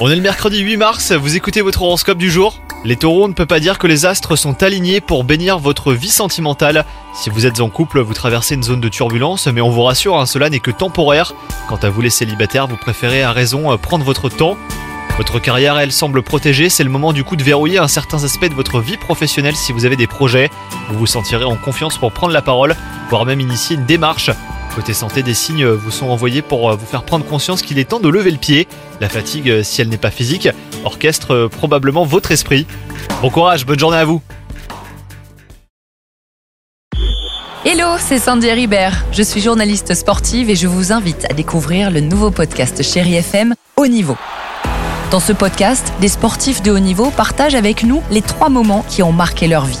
On est le mercredi 8 mars, vous écoutez votre horoscope du jour Les taureaux, on ne peut pas dire que les astres sont alignés pour bénir votre vie sentimentale. Si vous êtes en couple, vous traversez une zone de turbulence, mais on vous rassure, hein, cela n'est que temporaire. Quant à vous les célibataires, vous préférez à raison euh, prendre votre temps. Votre carrière, elle, semble protégée, c'est le moment du coup de verrouiller un certain aspect de votre vie professionnelle si vous avez des projets. Vous vous sentirez en confiance pour prendre la parole, voire même initier une démarche. Côté santé, des signes vous sont envoyés pour euh, vous faire prendre conscience qu'il est temps de lever le pied. La fatigue, euh, si elle n'est pas physique, orchestre euh, probablement votre esprit. Bon courage, bonne journée à vous Hello, c'est Sandy Ribert. Je suis journaliste sportive et je vous invite à découvrir le nouveau podcast Chéri FM Haut Niveau. Dans ce podcast, des sportifs de haut niveau partagent avec nous les trois moments qui ont marqué leur vie.